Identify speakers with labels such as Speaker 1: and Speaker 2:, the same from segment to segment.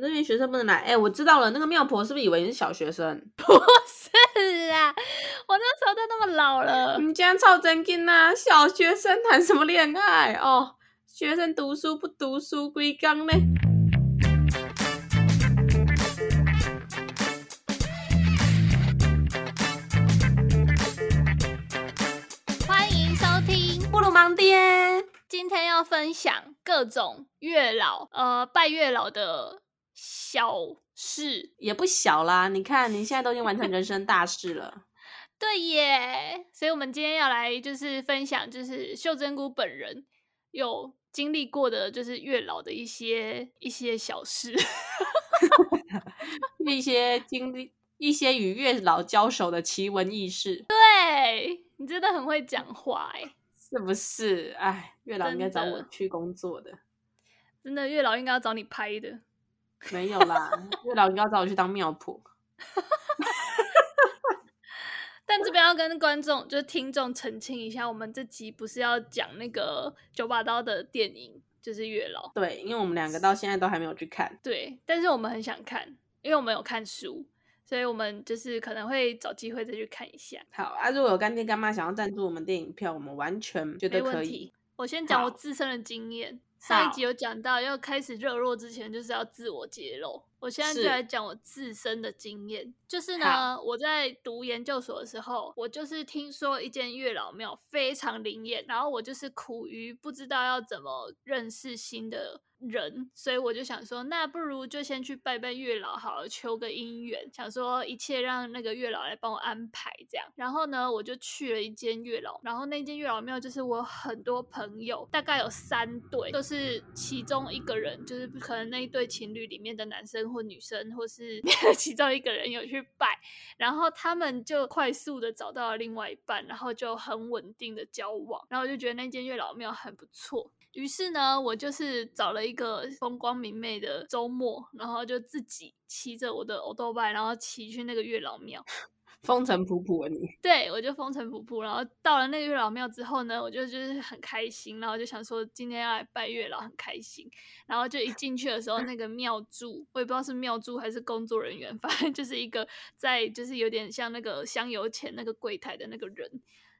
Speaker 1: 们这边学生不能来。哎，我知道了，那个庙婆是不是以为你是小学生？
Speaker 2: 不是啊，我那时候都那么老了。
Speaker 1: 你这样超真劲呐！小学生谈什么恋爱哦？学生读书不读书，归纲呢？
Speaker 2: 欢迎收听
Speaker 1: 布鲁芒爹。
Speaker 2: 今天要分享各种月老，呃，拜月老的小事，
Speaker 1: 也不小啦。你看，你现在都已经完成人生大事了。
Speaker 2: 对耶，所以我们今天要来就是分享，就是秀珍姑本人有经历过的，就是月老的一些一些小事，
Speaker 1: 一些经历，一些与月老交手的奇闻异事。
Speaker 2: 对，你真的很会讲话哎。
Speaker 1: 是不是？哎，月老应该找我去工作的。
Speaker 2: 真的，月老应该要找你拍的。
Speaker 1: 没有啦，月老应该要找我去当庙婆。
Speaker 2: 但这边要跟观众，就是听众澄清一下，我们这集不是要讲那个九把刀的电影，就是月老。
Speaker 1: 对，因为我们两个到现在都还没有去看。
Speaker 2: 对，但是我们很想看，因为我们有看书。所以我们就是可能会找机会再去看一下。
Speaker 1: 好啊，如果有干爹干妈想要赞助我们电影票，我们完全觉得可以。
Speaker 2: 我先讲我自身的经验。上一集有讲到，要开始热络之前，就是要自我揭露。我现在就来讲我自身的经验，就是呢，我在读研究所的时候，我就是听说一间月老庙非常灵验，然后我就是苦于不知道要怎么认识新的人，所以我就想说，那不如就先去拜拜月老好了，求个姻缘。想说一切让那个月老来帮我安排这样。然后呢，我就去了一间月老，然后那间月老庙就是我很多朋友，大概有三对，都是是其中一个人，就是可能那一对情侣里面的男生或女生，或是 其中一个人有去拜，然后他们就快速的找到了另外一半，然后就很稳定的交往，然后就觉得那间月老庙很不错。于是呢，我就是找了一个风光明媚的周末，然后就自己骑着我的欧兜拜，然后骑去那个月老庙，
Speaker 1: 风尘仆仆啊你。
Speaker 2: 对，我就风尘仆仆，然后到了那个月老庙之后呢，我就就是很开心，然后就想说今天要来拜月老，很开心。然后就一进去的时候，那个庙祝，我也不知道是庙祝还是工作人员，反正就是一个在就是有点像那个香油钱那个柜台的那个人，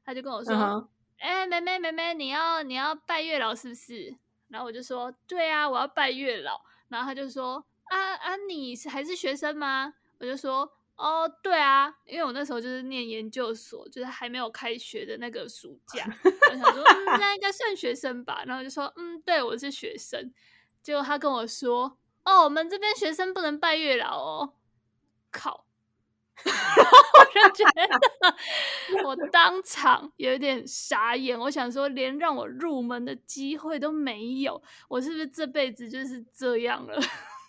Speaker 2: 他就跟我说。Uh-huh. 哎、欸，妹妹妹妹，你要你要拜月老是不是？然后我就说，对啊，我要拜月老。然后他就说，啊啊，你是还是学生吗？我就说，哦，对啊，因为我那时候就是念研究所，就是还没有开学的那个暑 假。我想说，嗯，那应该算学生吧。然后就说，嗯，对，我是学生。结果他跟我说，哦，我们这边学生不能拜月老哦。靠！然后我就觉得，我当场有点傻眼。我想说，连让我入门的机会都没有，我是不是这辈子就是这样了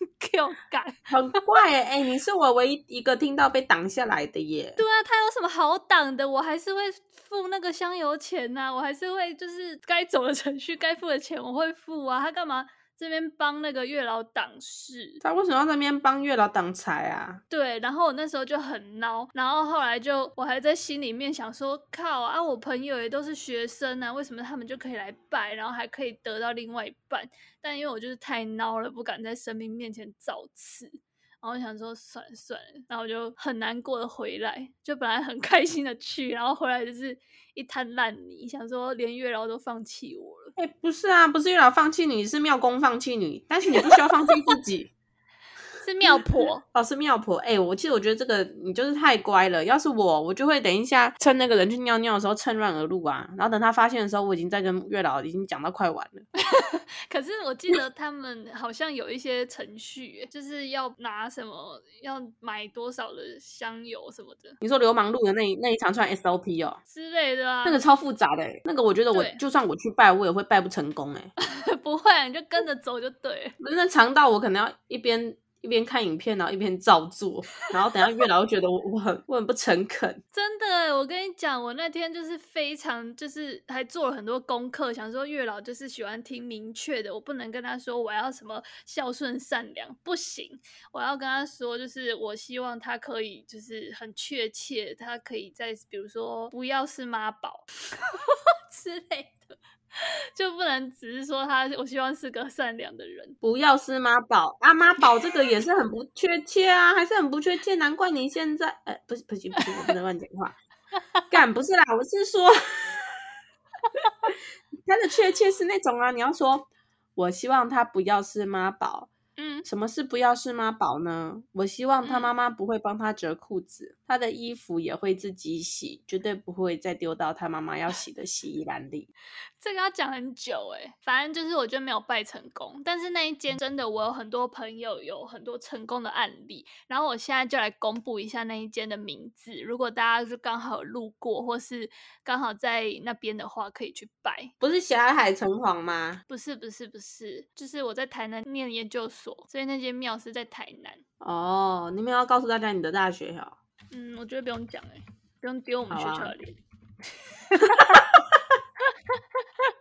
Speaker 2: Q 感
Speaker 1: 很怪哎、欸，你是我唯一一个听到被挡下来的耶。
Speaker 2: 对啊，他有什么好挡的？我还是会付那个香油钱呐、啊，我还是会就是该走的程序、该付的钱我会付啊。他干嘛？这边帮那个月老挡事，
Speaker 1: 他为什么要在那边帮月老挡财啊？
Speaker 2: 对，然后我那时候就很孬，然后后来就我还在心里面想说，靠啊，我朋友也都是学生啊，为什么他们就可以来拜，然后还可以得到另外一半？但因为我就是太孬了，不敢在神明面前造次，然后我想说算了算了，然后我就很难过的回来，就本来很开心的去，然后回来就是一滩烂泥，想说连月老都放弃我了。
Speaker 1: 哎、不是啊，不是月老放弃你，是庙公放弃你，但是你不需要放弃自己。
Speaker 2: 是庙婆
Speaker 1: 哦，是妙婆。哎、欸，我其实我觉得这个你就是太乖了。要是我，我就会等一下趁那个人去尿尿的时候趁乱而入啊，然后等他发现的时候，我已经在跟月老已经讲到快完了。
Speaker 2: 可是我记得他们好像有一些程序，就是要拿什么，要买多少的香油什么的。
Speaker 1: 你说流氓路的那一那一长串 SOP 哦
Speaker 2: 之类的啊，
Speaker 1: 那个超复杂的。那个我觉得我就算我去拜，我也会拜不成功哎。
Speaker 2: 不会，你就跟着走就对。
Speaker 1: 那长到我可能要一边。一边看影片，然后一边照做，然后等下月老觉得我我很我很不诚恳。
Speaker 2: 真的，我跟你讲，我那天就是非常就是还做了很多功课，想说月老就是喜欢听明确的，我不能跟他说我要什么孝顺善良，不行，我要跟他说就是我希望他可以就是很确切，他可以在比如说不要是妈宝 之类的。就不能只是说他，我希望是个善良的人。
Speaker 1: 不要是妈宝啊，妈宝这个也是很不确切啊，还是很不确切。难怪你现在，呃，不是，不行，不行，我不能乱讲话。干不是啦，我是说，他的确切是那种啊，你要说，我希望他不要是妈宝。嗯，什么是不要是妈宝呢？我希望他妈妈不会帮他折裤子，嗯、他的衣服也会自己洗，绝对不会再丢到他妈妈要洗的洗衣篮里。
Speaker 2: 这个要讲很久诶，反正就是我觉得没有拜成功，但是那一间真的我有很多朋友有很多成功的案例，然后我现在就来公布一下那一间的名字，如果大家是刚好路过或是刚好在那边的话，可以去拜。
Speaker 1: 不是霞海城隍吗？
Speaker 2: 不是不是不是，就是我在台南念研究所，所以那间庙是在台南。
Speaker 1: 哦，你们要告诉大家你的大学哈？
Speaker 2: 嗯，我觉得不用讲诶，不用丢我们学校的 脸。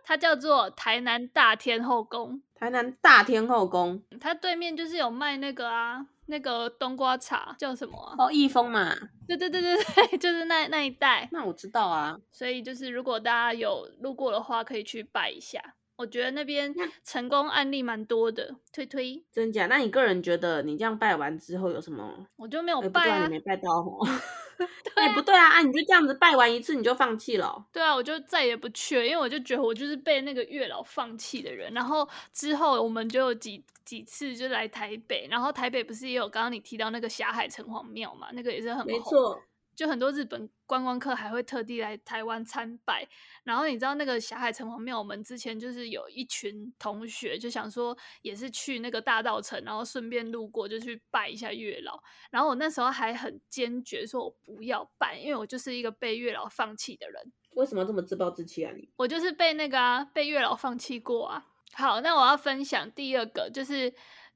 Speaker 2: 它叫做台南大天后宫。
Speaker 1: 台南大天后宫，
Speaker 2: 它对面就是有卖那个啊，那个冬瓜茶叫什么啊？
Speaker 1: 哦，益丰嘛。
Speaker 2: 对对对对对，就是那那一带。
Speaker 1: 那我知道啊。
Speaker 2: 所以就是如果大家有路过的话，可以去拜一下。我觉得那边成功案例蛮多的，推推。
Speaker 1: 真假？那你个人觉得你这样拜完之后有什么？
Speaker 2: 我就没有拜啊，
Speaker 1: 欸、你没拜到哦。对、啊欸，不对啊！啊，你就这样子拜完一次你就放弃了喔？
Speaker 2: 对啊，我就再也不去了，因为我就觉得我就是被那个月老放弃的人。然后之后我们就有几几次就来台北，然后台北不是也有刚刚你提到那个霞海城隍庙嘛？那个也是很红。
Speaker 1: 没错。
Speaker 2: 就很多日本观光客还会特地来台湾参拜，然后你知道那个霞海城隍庙，我们之前就是有一群同学就想说也是去那个大道城，然后顺便路过就去拜一下月老，然后我那时候还很坚决说我不要拜，因为我就是一个被月老放弃的人。
Speaker 1: 为什么这么自暴自弃啊你？
Speaker 2: 我就是被那个啊被月老放弃过啊。好，那我要分享第二个就是。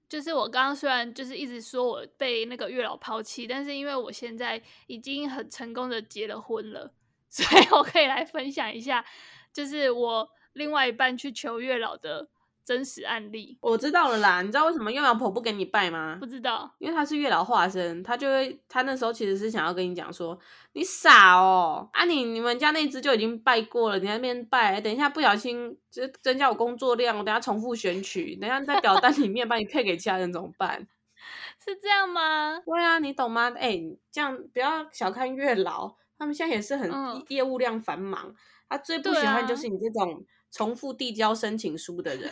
Speaker 2: 就是我刚刚虽然就是一直说我被那个月老抛弃，但是因为我现在已经很成功的结了婚了，所以我可以来分享一下，就是我另外一半去求月老的。真实案例，
Speaker 1: 我知道了啦。你知道为什么月老婆不给你拜吗？
Speaker 2: 不知道，
Speaker 1: 因为他是月老化身，他就会，他那时候其实是想要跟你讲说，你傻哦，啊你你们家那只就已经拜过了，你在那边拜，等一下不小心就增加我工作量，我等下重复选取，等下在表单里面把你配给其他人怎么办？
Speaker 2: 是这样吗？
Speaker 1: 对啊，你懂吗？哎、欸，这样不要小看月老，他们现在也是很业务量繁忙，嗯、他最不喜欢就是你这种。重复递交申请书的人，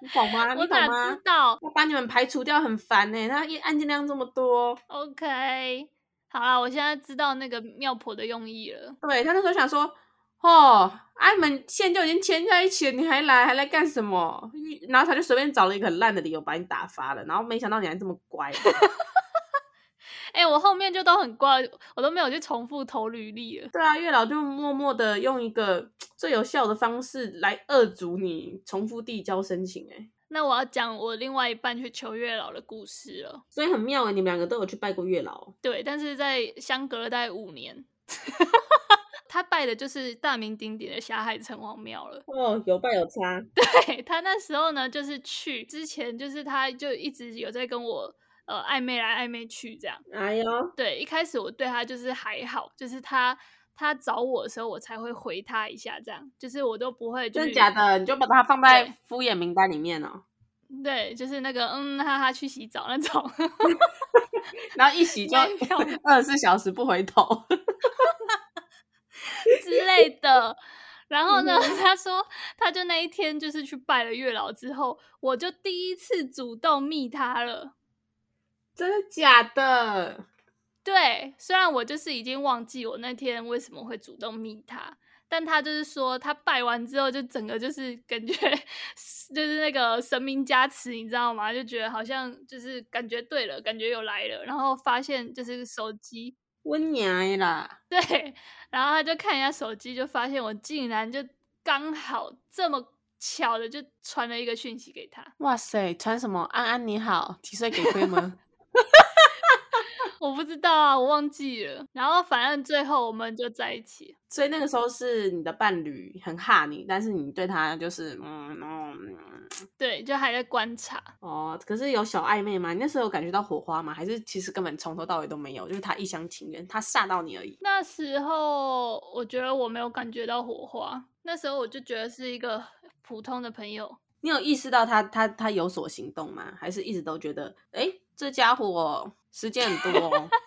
Speaker 1: 你懂吗？你懂吗？
Speaker 2: 我知道，
Speaker 1: 要把你们排除掉很烦呢。他一案件量这么多。
Speaker 2: OK，好啦，我现在知道那个妙婆的用意了。
Speaker 1: 对，他那时候想说，哦，啊，你们线就已经牵在一起了，你还来，还来干什么？然后他就随便找了一个很烂的理由把你打发了。然后没想到你还这么乖。
Speaker 2: 哎、欸，我后面就都很乖，我都没有去重复投履历了。
Speaker 1: 对啊，月老就默默的用一个最有效的方式来遏阻你重复递交申请。哎，
Speaker 2: 那我要讲我另外一半去求月老的故事了。
Speaker 1: 所以很妙哎，你们两个都有去拜过月老。
Speaker 2: 对，但是在相隔了大概五年，他拜的就是大名鼎鼎的霞海城隍庙了。
Speaker 1: 哦，有拜有差。
Speaker 2: 对，他那时候呢，就是去之前，就是他就一直有在跟我。呃，暧昧来暧昧去这样。
Speaker 1: 哎呦，
Speaker 2: 对，一开始我对他就是还好，就是他他找我的时候，我才会回他一下，这样，就是我都不会。
Speaker 1: 真的假的？你就把他放在敷衍名单里面哦。
Speaker 2: 对，就是那个嗯哈哈去洗澡那种，
Speaker 1: 然后一洗就 二十四小时不回头
Speaker 2: 之类的。然后呢，嗯、他说他就那一天就是去拜了月老之后，我就第一次主动密他了。
Speaker 1: 真的假的？
Speaker 2: 对，虽然我就是已经忘记我那天为什么会主动密他，但他就是说他拜完之后就整个就是感觉 就是那个神明加持，你知道吗？就觉得好像就是感觉对了，感觉又来了，然后发现就是手机
Speaker 1: 我娘啦，
Speaker 2: 对，然后他就看一下手机，就发现我竟然就刚好这么巧的就传了一个讯息给他。
Speaker 1: 哇塞，传什么？安安你好，提税给亏吗？
Speaker 2: 我不知道啊，我忘记了。然后反正最后我们就在一起。
Speaker 1: 所以那个时候是你的伴侣很哈你，但是你对他就是嗯嗯，
Speaker 2: 对，就还在观察。
Speaker 1: 哦，可是有小暧昧吗？你那时候有感觉到火花吗？还是其实根本从头到尾都没有？就是他一厢情愿，他吓到你而已。
Speaker 2: 那时候我觉得我没有感觉到火花。那时候我就觉得是一个普通的朋友。
Speaker 1: 你有意识到他他他有所行动吗？还是一直都觉得，哎，这家伙时间很多哦？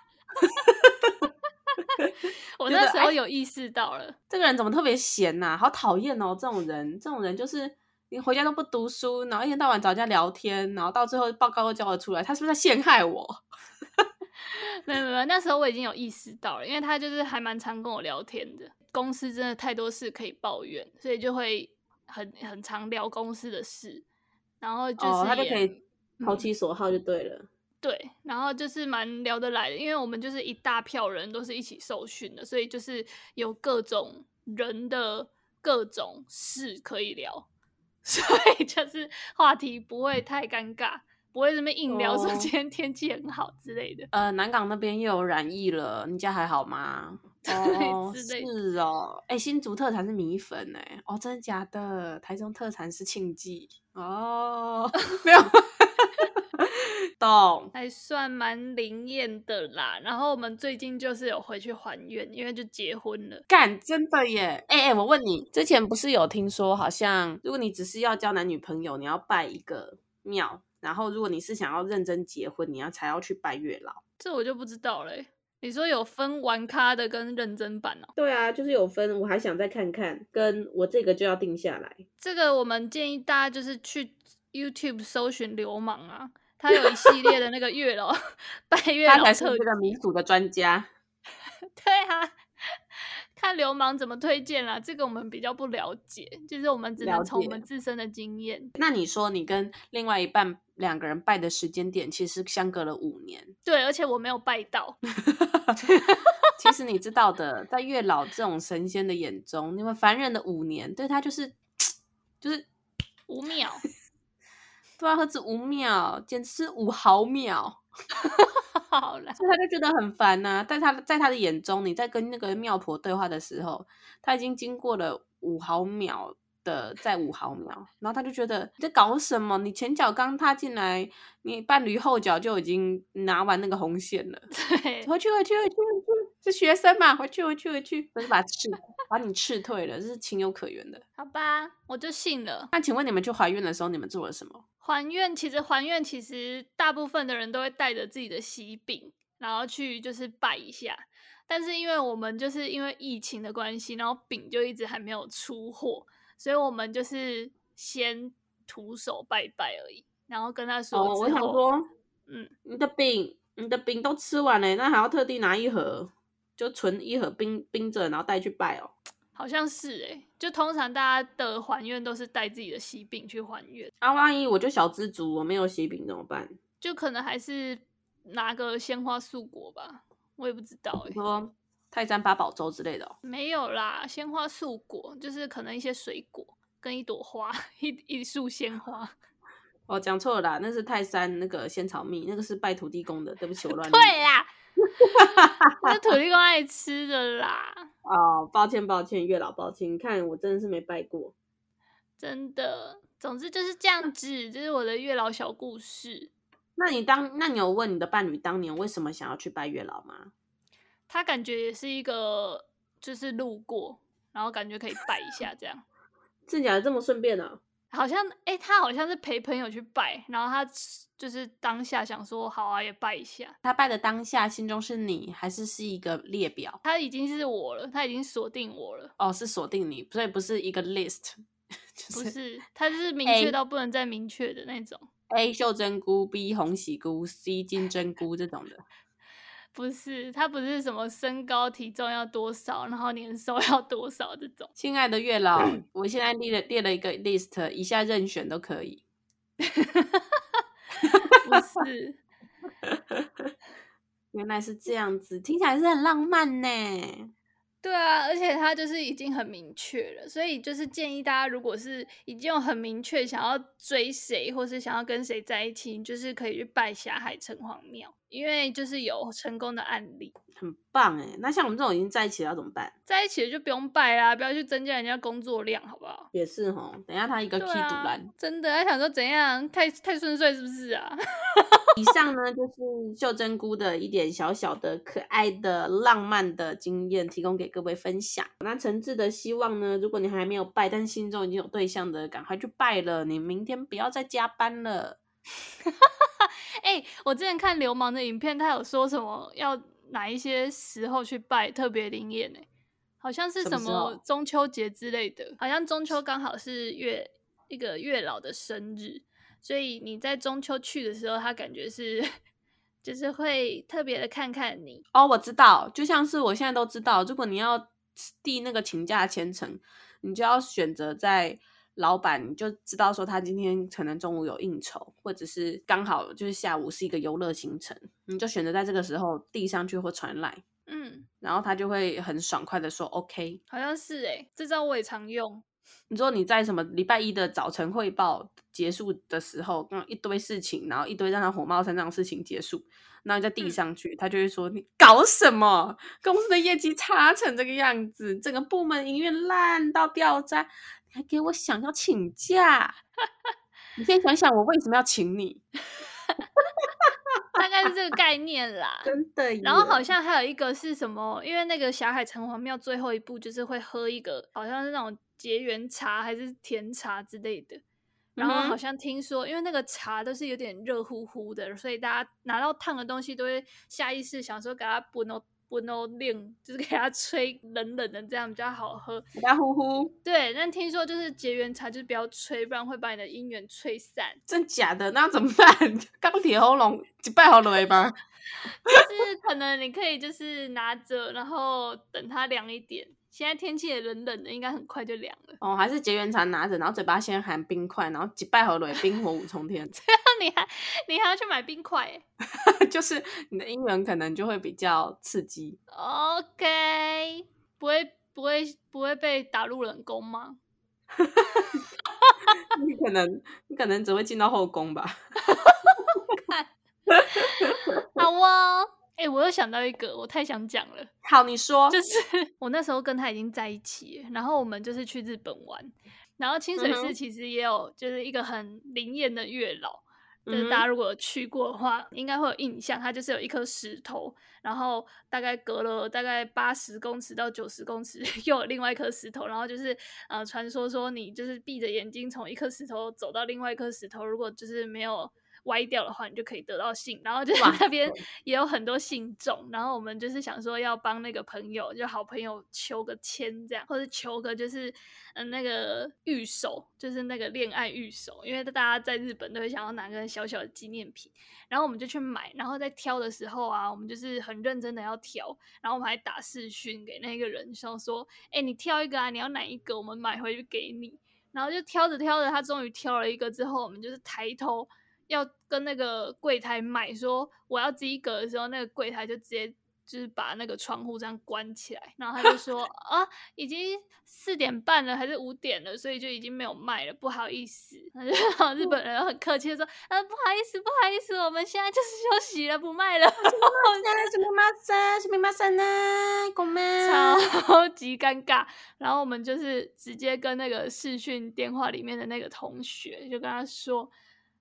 Speaker 2: 我那时候有意识到了，
Speaker 1: 这个人怎么特别闲呐、啊？好讨厌哦！这种人，这种人就是你回家都不读书，然后一天到晚找人家聊天，然后到最后报告都交了出来，他是不是在陷害我？
Speaker 2: 没有没有，那时候我已经有意识到了，因为他就是还蛮常跟我聊天的。公司真的太多事可以抱怨，所以就会很很常聊公司的事，然后就是、哦、
Speaker 1: 他就可以投其所好就对了。嗯
Speaker 2: 对，然后就是蛮聊得来的，因为我们就是一大票人都是一起受训的，所以就是有各种人的各种事可以聊，所以就是话题不会太尴尬，不会这么硬聊说今天天气很好之类的。
Speaker 1: 哦、呃，南港那边又有染疫了，你家还好吗？哦，是哦，哎，新竹特产是米粉哎，哦，真的假的？台中特产是庆记哦，没有。懂，
Speaker 2: 还算蛮灵验的啦。然后我们最近就是有回去还愿，因为就结婚了。
Speaker 1: 干，真的耶！哎、欸、哎、欸，我问你，之前不是有听说，好像如果你只是要交男女朋友，你要拜一个庙；然后如果你是想要认真结婚，你要才要去拜月老。
Speaker 2: 这我就不知道嘞。你说有分玩咖的跟认真版哦？
Speaker 1: 对啊，就是有分。我还想再看看，跟我这个就要定下来。
Speaker 2: 这个我们建议大家就是去 YouTube 搜寻流氓啊。他有一系列的那个月老拜 月老，
Speaker 1: 他才是这个民俗的专家。
Speaker 2: 对啊，看流氓怎么推荐啦，这个我们比较不了解，就是我们只能从我们自身的经验。
Speaker 1: 那你说你跟另外一半两个人拜的时间点，其实相隔了五年。
Speaker 2: 对，而且我没有拜到。
Speaker 1: 其实你知道的，在月老这种神仙的眼中，你们凡人的五年，对他就是就是
Speaker 2: 五秒。
Speaker 1: 对啊，何止五秒，简直是五毫秒。
Speaker 2: 好了，
Speaker 1: 所以他就觉得很烦呐、啊。在他在他的眼中，你在跟那个妙婆对话的时候，他已经经过了五毫秒的在五毫秒，然后他就觉得你在搞什么？你前脚刚踏进来，你伴侣后脚就已经拿完那个红线了。
Speaker 2: 对，
Speaker 1: 回去回去回去回去，是学生嘛？回去回去回去，我就把斥把你斥退了，这是情有可原的。
Speaker 2: 好吧，我就信了。
Speaker 1: 那请问你们去还愿的时候，你们做了什么？
Speaker 2: 还愿其实还愿其实大部分的人都会带着自己的喜饼，然后去就是拜一下。但是因为我们就是因为疫情的关系，然后饼就一直还没有出货，所以我们就是先徒手拜拜而已。然后跟他说：“
Speaker 1: 哦，我想说，嗯，你的饼，你的饼都吃完了，那还要特地拿一盒，就存一盒冰冰着，然后带去拜哦。”
Speaker 2: 好像是哎、欸，就通常大家的还愿都是带自己的喜饼去还愿。
Speaker 1: 啊，万一我就小知足，我没有喜饼怎么办？
Speaker 2: 就可能还是拿个鲜花素果吧，我也不知道哎、欸。
Speaker 1: 说泰山八宝粥之类的、哦？
Speaker 2: 没有啦，鲜花素果就是可能一些水果跟一朵花，一一束鲜花。
Speaker 1: 哦，讲错了啦，那是泰山那个仙草蜜，那个是拜土地公的。对不起，我 乱。
Speaker 2: 对啦。那土地公爱吃的啦。
Speaker 1: 哦，抱歉抱歉，月老抱歉，你看我真的是没拜过，
Speaker 2: 真的。总之就是这样子，这是我的月老小故事。
Speaker 1: 那你当，那你有问你的伴侣当年为什么想要去拜月老吗？
Speaker 2: 他感觉也是一个，就是路过，然后感觉可以拜一下这样。
Speaker 1: 真假的这么顺便呢、啊？
Speaker 2: 好像哎、欸，他好像是陪朋友去拜，然后他就是当下想说好啊，也拜一下。
Speaker 1: 他拜的当下，心中是你还是是一个列表？
Speaker 2: 他已经是我了，他已经锁定我了。
Speaker 1: 哦，是锁定你，所以不是一个 list，就是、
Speaker 2: 不是，他就是明确到不能再明确的那种。
Speaker 1: A 秀珍菇，B 红喜菇，C 金针菇这种的。
Speaker 2: 不是，他不是什么身高体重要多少，然后年收 要多少这种。
Speaker 1: 亲爱的月老，我现在列了列了一个 list，以下任选都可以。
Speaker 2: 不是，
Speaker 1: 原来是这样子，听起来是很浪漫呢。
Speaker 2: 对啊，而且他就是已经很明确了，所以就是建议大家，如果是已经有很明确想要追谁，或是想要跟谁在一起，就是可以去拜霞海城隍庙，因为就是有成功的案例，
Speaker 1: 很棒哎。那像我们这种已经在一起了要怎么办？
Speaker 2: 在一起了就不用拜啦，不要去增加人家工作量，好不好？
Speaker 1: 也是哈，等一下他一个 key 堵拦，
Speaker 2: 真的他想说怎样？太太顺遂是不是啊？
Speaker 1: 以上呢就是秀珍菇的一点小小的可爱的浪漫的经验，提供给给各位分享。那诚挚的希望呢，如果你还没有拜，但心中已经有对象的，赶快去拜了。你明天不要再加班了。
Speaker 2: 哎、欸，我之前看流氓的影片，他有说什么要哪一些时候去拜特别灵验呢？好像是什么中秋节之类的，好像中秋刚好是月一个月老的生日，所以你在中秋去的时候，他感觉是就是会特别的看看你。
Speaker 1: 哦，我知道，就像是我现在都知道，如果你要递那个请假签呈，你就要选择在。老板你就知道说他今天可能中午有应酬，或者是刚好就是下午是一个游乐行程，你就选择在这个时候递上去或传来，嗯，然后他就会很爽快的说 OK。
Speaker 2: 好像是诶，这招我也常用。
Speaker 1: 你说你在什么礼拜一的早晨汇报结束的时候，一堆事情，然后一堆让他火冒三丈的事情结束，然后你再递上去，嗯，他就会说你搞什么？公司的业绩差成这个样子，整个部门营运烂到掉渣。还给我想要请假，你先想想我为什么要请你，
Speaker 2: 大概是这个概念啦。
Speaker 1: 真的。
Speaker 2: 然后好像还有一个是什么？因为那个霞海城隍庙最后一步就是会喝一个，好像是那种结缘茶还是甜茶之类的。然后好像听说，因为那个茶都是有点热乎乎的，所以大家拿到烫的东西都会下意识想说给它补弄。不能令，就是给它吹冷冷的，这样比较好喝。
Speaker 1: 热乎乎。
Speaker 2: 对，但听说就是结缘茶，就是不要吹，不然会把你的姻缘吹散。
Speaker 1: 真假的？那怎么办？钢铁喉咙一拜好了吧？
Speaker 2: 就是可能你可以就是拿着，然后等它凉一点。现在天气也冷冷的，应该很快就凉了。
Speaker 1: 哦，还是结缘茶拿着，然后嘴巴先含冰块，然后几拜好蕊，冰火五重天。
Speaker 2: 这样你还你还要去买冰块？
Speaker 1: 就是你的英文可能就会比较刺激。
Speaker 2: OK，不会不会不会被打入冷宫吗？
Speaker 1: 你可能你可能只会进到后宫吧。
Speaker 2: 看，好哦。哎、欸，我又想到一个，我太想讲了。
Speaker 1: 好，你说，
Speaker 2: 就是 我那时候跟他已经在一起，然后我们就是去日本玩，然后清水寺其实也有就是一个很灵验的月老，嗯，就是大家如果有去过的话，应该会有印象，它就是有一颗石头，然后大概隔了大概八十公尺到九十公尺，又有另外一颗石头，然后就是呃，传说说你就是闭着眼睛从一颗石头走到另外一颗石头，如果就是没有。歪掉的话，你就可以得到信，然后就 是那边也有很多信众，然后我们就是想说要帮那个朋友，就好朋友求个签这样，或者求个就是嗯那个玉手，就是那个恋爱玉手，因为大家在日本都会想要拿个小小的纪念品，然后我们就去买，然后在挑的时候啊，我们就是很认真的要挑，然后我们还打视讯给那个人，想说，哎，你挑一个啊，你要哪一个，我们买回去给你，然后就挑着挑着，他终于挑了一个之后，我们就是抬头。要跟那个柜台买，说我要这一个的时候，那个柜台就直接就是把那个窗户这样关起来，然后他就 说啊，已经四点半了，还是五点了，所以就已经没有卖了，不好意思。他就日本人很客气的说，啊，不好意思，不好意思，我们现在就是休息了，不卖了。
Speaker 1: 什么马赛？什么马赛呢？公
Speaker 2: 超级尴尬。然后我们就是直接跟那个视讯电话里面的那个同学，就跟他说。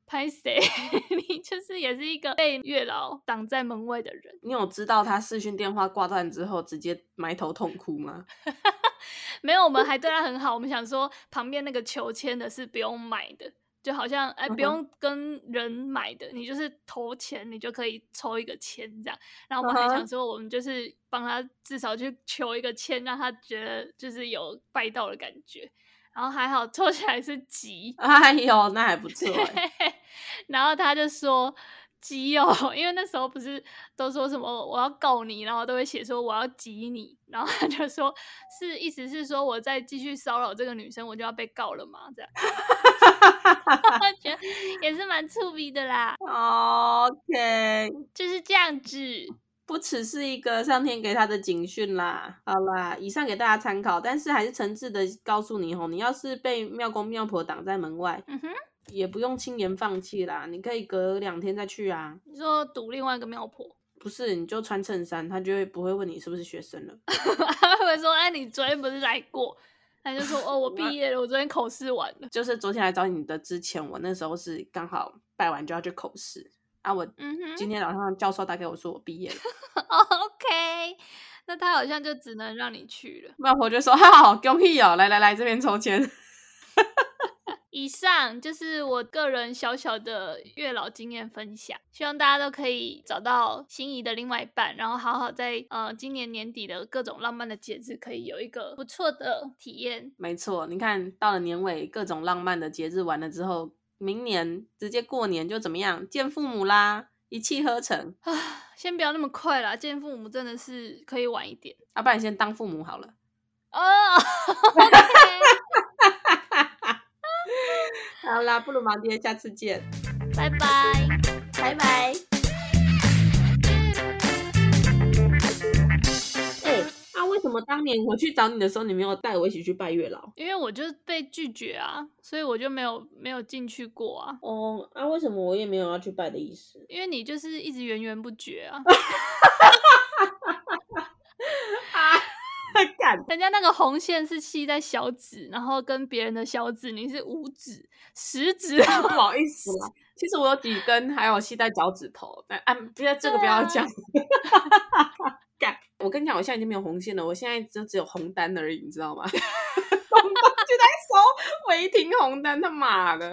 Speaker 2: 拍谁？你就是也是一个被月老挡在门外的人。
Speaker 1: 你有知道他视讯电话挂断之后直接埋头痛哭吗？
Speaker 2: 没有，我们还对他很好。我们想说旁边那个求签的是不用买的，就好像哎不用跟人买的，你就是投钱，你就可以抽一个签这样。然后我们还想说，我们就是帮他至少去求一个签，让他觉得就是有拜到的感觉。然后还好抽起来是吉，
Speaker 1: 哎呦，那还不错。
Speaker 2: 然后他就说吉哦，因为那时候不是都说什么我要告你，然后都会写说我要挤你。然后他就说是意思是说我再继续骚扰这个女生，我就要被告了嘛？这样，我觉得也是蛮触鼻的啦。
Speaker 1: OK，
Speaker 2: 就是这样子。
Speaker 1: 不只是一个上天给他的警讯啦，好啦，以上给大家参考，但是还是诚挚的告诉你吼，你要是被庙公庙婆挡在门外，嗯哼，也不用轻言放弃啦，你可以隔两天再去啊。
Speaker 2: 你说赌另外一个庙婆？
Speaker 1: 不是，你就穿衬衫，他就会不会问你是不是学生了。
Speaker 2: 他会说，哎，你昨天不是来过？他就说，哦，我毕业了，我昨天口试完了。
Speaker 1: 就是昨天来找你的之前，我那时候是刚好拜完就要去口试。啊，我今天早上教授打给我说我毕业了。
Speaker 2: OK，那他好像就只能让你去了。
Speaker 1: 外婆就说：“好好，恭喜哦，来来来，这边抽签。”
Speaker 2: 以上就是我个人小小的月老经验分享，希望大家都可以找到心仪的另外一半，然后好好在呃今年年底的各种浪漫的节日，可以有一个不错的体验。
Speaker 1: 没错，你看到了年尾，各种浪漫的节日完了之后，明年直接过年就怎么样？见父母啦，一气呵成
Speaker 2: 啊！先不要那么快啦，见父母真的是可以晚一点，
Speaker 1: 要、啊、不然先当父母好了。
Speaker 2: 哦、oh,，OK。
Speaker 1: 好啦，布鲁芒爹，下次见，
Speaker 2: 拜拜，
Speaker 1: 拜拜。哎、欸，那、啊、为什么当年我去找你的时候，你没有带我一起去拜月老？
Speaker 2: 因为我就被拒绝啊，所以我就没有没有进去过啊。
Speaker 1: 哦，那、啊、为什么我也没有要去拜的意思？
Speaker 2: 因为你就是一直源源不绝啊。人家那个红线是系在小指，然后跟别人的小指，你是五指、食指，
Speaker 1: 不好意思啦。其实我有几根，还有系在脚趾头。但啊，不要这个不要讲。干、啊，我跟你讲，我现在已经没有红线了，我现在就只有红单而已，你知道吗？红单就在收违停红单，他妈的！